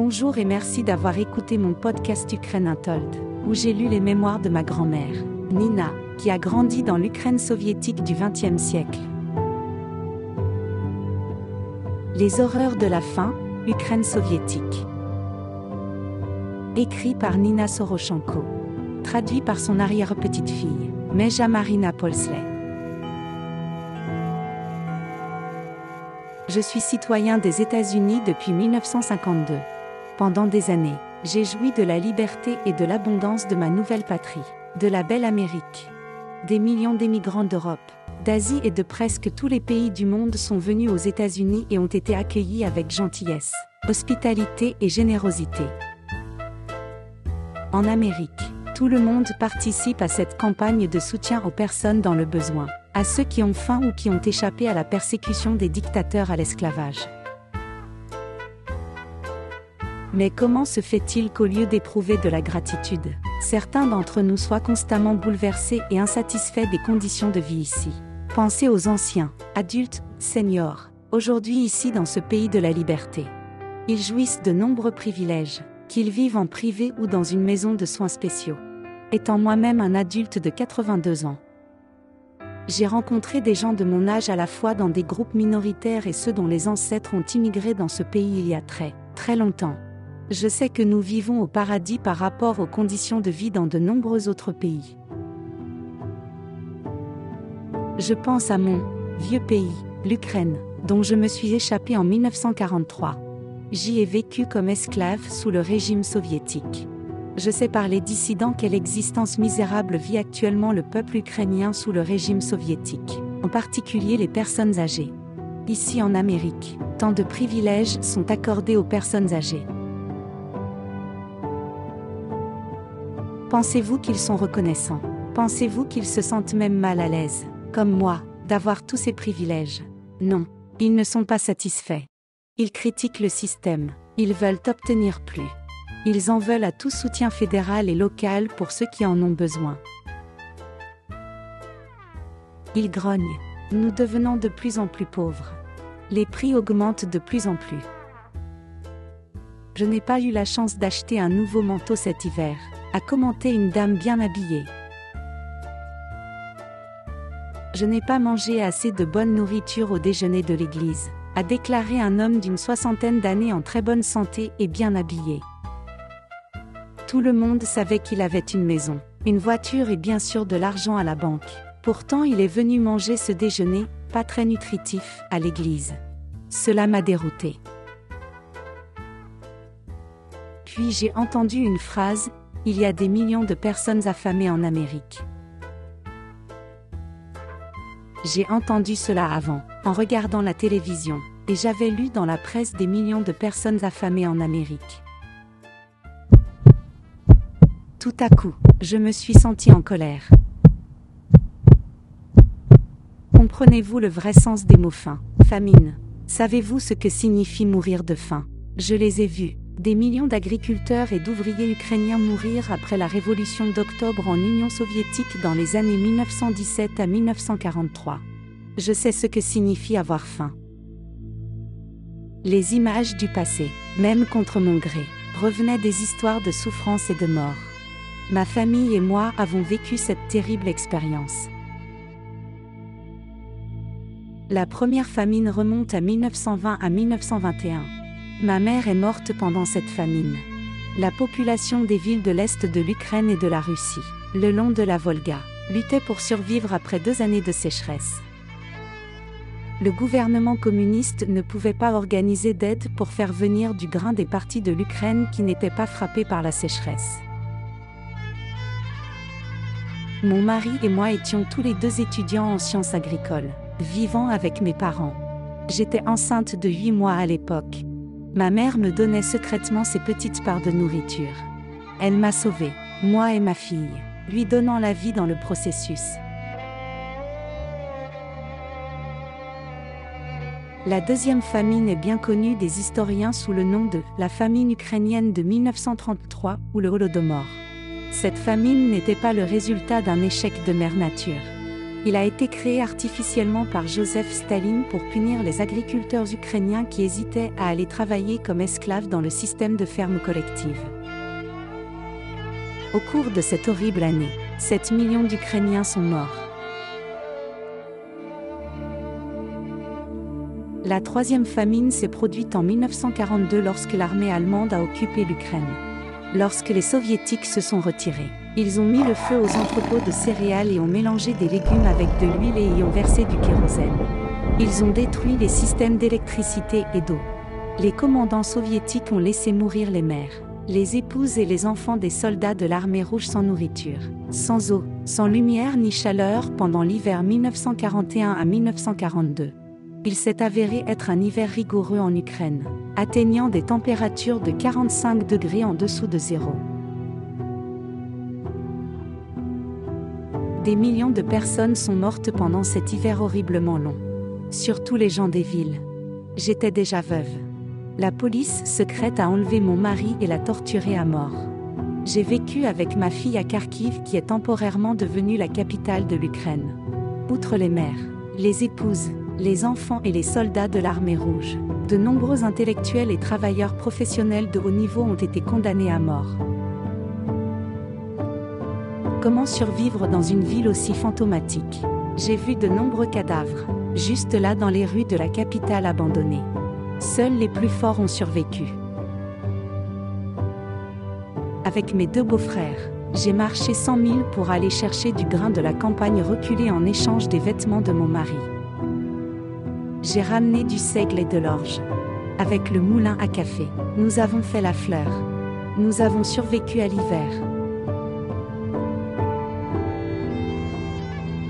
Bonjour et merci d'avoir écouté mon podcast Ukraine Untold, où j'ai lu les mémoires de ma grand-mère, Nina, qui a grandi dans l'Ukraine soviétique du XXe siècle. Les horreurs de la faim, Ukraine soviétique. Écrit par Nina Soroshenko. Traduit par son arrière-petite-fille, Meja Marina Polsley. Je suis citoyen des États-Unis depuis 1952. Pendant des années, j'ai joui de la liberté et de l'abondance de ma nouvelle patrie, de la belle Amérique. Des millions d'émigrants d'Europe, d'Asie et de presque tous les pays du monde sont venus aux États-Unis et ont été accueillis avec gentillesse, hospitalité et générosité. En Amérique, tout le monde participe à cette campagne de soutien aux personnes dans le besoin à ceux qui ont faim ou qui ont échappé à la persécution des dictateurs à l'esclavage. Mais comment se fait-il qu'au lieu d'éprouver de la gratitude, certains d'entre nous soient constamment bouleversés et insatisfaits des conditions de vie ici? Pensez aux anciens, adultes, seniors, aujourd'hui ici dans ce pays de la liberté. Ils jouissent de nombreux privilèges, qu'ils vivent en privé ou dans une maison de soins spéciaux. Étant moi-même un adulte de 82 ans, j'ai rencontré des gens de mon âge à la fois dans des groupes minoritaires et ceux dont les ancêtres ont immigré dans ce pays il y a très, très longtemps. Je sais que nous vivons au paradis par rapport aux conditions de vie dans de nombreux autres pays. Je pense à mon vieux pays, l'Ukraine, dont je me suis échappé en 1943. J'y ai vécu comme esclave sous le régime soviétique je sais par les dissidents quelle existence misérable vit actuellement le peuple ukrainien sous le régime soviétique, en particulier les personnes âgées. Ici en Amérique, tant de privilèges sont accordés aux personnes âgées. Pensez-vous qu'ils sont reconnaissants? Pensez-vous qu'ils se sentent même mal à l'aise, comme moi, d'avoir tous ces privilèges? Non, ils ne sont pas satisfaits. Ils critiquent le système, ils veulent obtenir plus. Ils en veulent à tout soutien fédéral et local pour ceux qui en ont besoin. Ils grognent. Nous devenons de plus en plus pauvres. Les prix augmentent de plus en plus. Je n'ai pas eu la chance d'acheter un nouveau manteau cet hiver, a commenté une dame bien habillée. Je n'ai pas mangé assez de bonne nourriture au déjeuner de l'église, a déclaré un homme d'une soixantaine d'années en très bonne santé et bien habillé. Tout le monde savait qu'il avait une maison, une voiture et bien sûr de l'argent à la banque. Pourtant il est venu manger ce déjeuner, pas très nutritif, à l'église. Cela m'a dérouté. Puis j'ai entendu une phrase, il y a des millions de personnes affamées en Amérique. J'ai entendu cela avant, en regardant la télévision, et j'avais lu dans la presse des millions de personnes affamées en Amérique. Tout à coup, je me suis senti en colère. Comprenez-vous le vrai sens des mots faim, famine? Savez-vous ce que signifie mourir de faim? Je les ai vus, des millions d'agriculteurs et d'ouvriers ukrainiens mourir après la révolution d'octobre en Union soviétique dans les années 1917 à 1943. Je sais ce que signifie avoir faim. Les images du passé, même contre mon gré, revenaient des histoires de souffrance et de mort. Ma famille et moi avons vécu cette terrible expérience. La première famine remonte à 1920 à 1921. Ma mère est morte pendant cette famine. La population des villes de l'Est de l'Ukraine et de la Russie, le long de la Volga, luttait pour survivre après deux années de sécheresse. Le gouvernement communiste ne pouvait pas organiser d'aide pour faire venir du grain des parties de l'Ukraine qui n'étaient pas frappées par la sécheresse. Mon mari et moi étions tous les deux étudiants en sciences agricoles, vivant avec mes parents. J'étais enceinte de 8 mois à l'époque. Ma mère me donnait secrètement ses petites parts de nourriture. Elle m'a sauvée, moi et ma fille, lui donnant la vie dans le processus. La deuxième famine est bien connue des historiens sous le nom de la famine ukrainienne de 1933 ou le Holodomor. Cette famine n'était pas le résultat d'un échec de mère nature. Il a été créé artificiellement par Joseph Staline pour punir les agriculteurs ukrainiens qui hésitaient à aller travailler comme esclaves dans le système de ferme collective. Au cours de cette horrible année, 7 millions d'Ukrainiens sont morts. La troisième famine s'est produite en 1942 lorsque l'armée allemande a occupé l'Ukraine. Lorsque les soviétiques se sont retirés, ils ont mis le feu aux entrepôts de céréales et ont mélangé des légumes avec de l'huile et y ont versé du kérosène. Ils ont détruit les systèmes d'électricité et d'eau. Les commandants soviétiques ont laissé mourir les mères, les épouses et les enfants des soldats de l'armée rouge sans nourriture, sans eau, sans lumière ni chaleur pendant l'hiver 1941 à 1942 il s'est avéré être un hiver rigoureux en Ukraine, atteignant des températures de 45 degrés en dessous de zéro. Des millions de personnes sont mortes pendant cet hiver horriblement long. Surtout les gens des villes. J'étais déjà veuve. La police secrète a enlevé mon mari et l'a torturé à mort. J'ai vécu avec ma fille à Kharkiv qui est temporairement devenue la capitale de l'Ukraine. Outre les mères, les épouses, les enfants et les soldats de l'armée rouge. De nombreux intellectuels et travailleurs professionnels de haut niveau ont été condamnés à mort. Comment survivre dans une ville aussi fantomatique? J'ai vu de nombreux cadavres, juste là dans les rues de la capitale abandonnée. Seuls les plus forts ont survécu. Avec mes deux beaux-frères, j'ai marché 100 000 pour aller chercher du grain de la campagne reculée en échange des vêtements de mon mari j'ai ramené du seigle et de l'orge. Avec le moulin à café, nous avons fait la fleur. Nous avons survécu à l'hiver.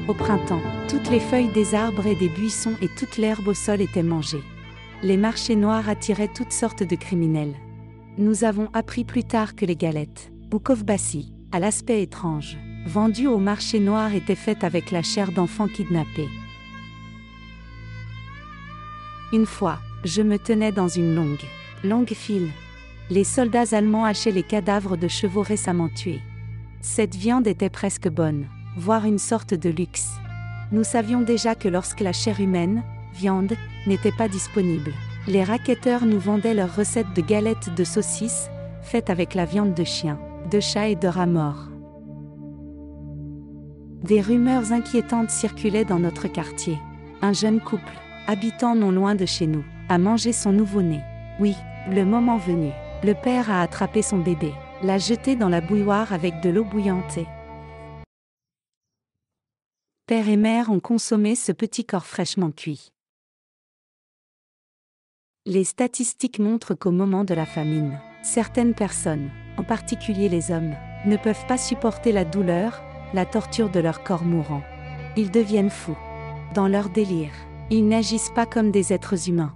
Au printemps, toutes les feuilles des arbres et des buissons et toute l'herbe au sol étaient mangées. Les marchés noirs attiraient toutes sortes de criminels. Nous avons appris plus tard que les galettes, ou kovbassi, à l'aspect étrange, vendues au marché noir étaient faites avec la chair d'enfants kidnappés. Une fois, je me tenais dans une longue, longue file. Les soldats allemands hachaient les cadavres de chevaux récemment tués. Cette viande était presque bonne, voire une sorte de luxe. Nous savions déjà que lorsque la chair humaine, viande, n'était pas disponible, les raquetteurs nous vendaient leurs recettes de galettes de saucisses, faites avec la viande de chien, de chat et de rat. Des rumeurs inquiétantes circulaient dans notre quartier. Un jeune couple, habitant non loin de chez nous, a mangé son nouveau-né. Oui, le moment venu, le père a attrapé son bébé, l'a jeté dans la bouilloire avec de l'eau bouillante Père et mère ont consommé ce petit corps fraîchement cuit. Les statistiques montrent qu'au moment de la famine, certaines personnes, en particulier les hommes, ne peuvent pas supporter la douleur, la torture de leur corps mourant. Ils deviennent fous. Dans leur délire, ils n'agissent pas comme des êtres humains.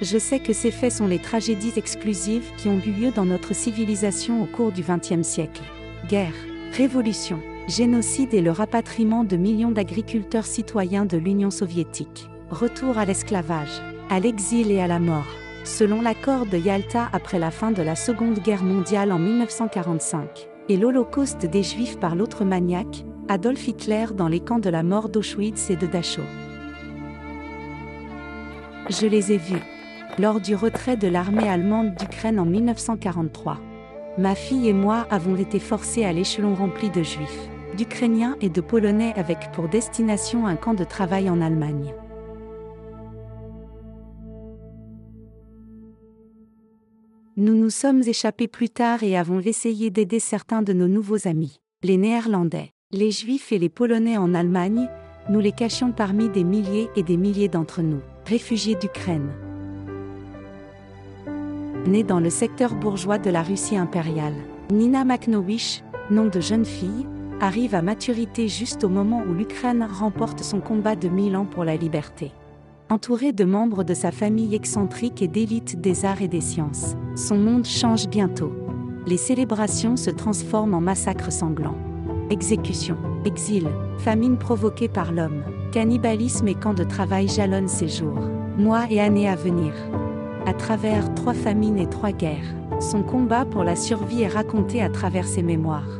Je sais que ces faits sont les tragédies exclusives qui ont eu lieu dans notre civilisation au cours du XXe siècle. Guerre, révolution, génocide et le rapatriement de millions d'agriculteurs citoyens de l'Union soviétique. Retour à l'esclavage, à l'exil et à la mort. Selon l'accord de Yalta après la fin de la Seconde Guerre mondiale en 1945, et l'Holocauste des Juifs par l'autre maniaque, Adolf Hitler dans les camps de la mort d'Auschwitz et de Dachau. Je les ai vus. Lors du retrait de l'armée allemande d'Ukraine en 1943. Ma fille et moi avons été forcés à l'échelon rempli de juifs, d'Ukrainiens et de Polonais avec pour destination un camp de travail en Allemagne. Nous nous sommes échappés plus tard et avons essayé d'aider certains de nos nouveaux amis, les Néerlandais. Les Juifs et les Polonais en Allemagne, nous les cachions parmi des milliers et des milliers d'entre nous, réfugiés d'Ukraine. Née dans le secteur bourgeois de la Russie impériale, Nina Maknowicz, nom de jeune fille, arrive à maturité juste au moment où l'Ukraine remporte son combat de mille ans pour la liberté. Entourée de membres de sa famille excentrique et d'élite des arts et des sciences, son monde change bientôt. Les célébrations se transforment en massacres sanglants exécution, exil, famine provoquée par l'homme, cannibalisme et camp de travail jalonnent ses jours, mois et années à venir. À travers trois famines et trois guerres, son combat pour la survie est raconté à travers ses mémoires.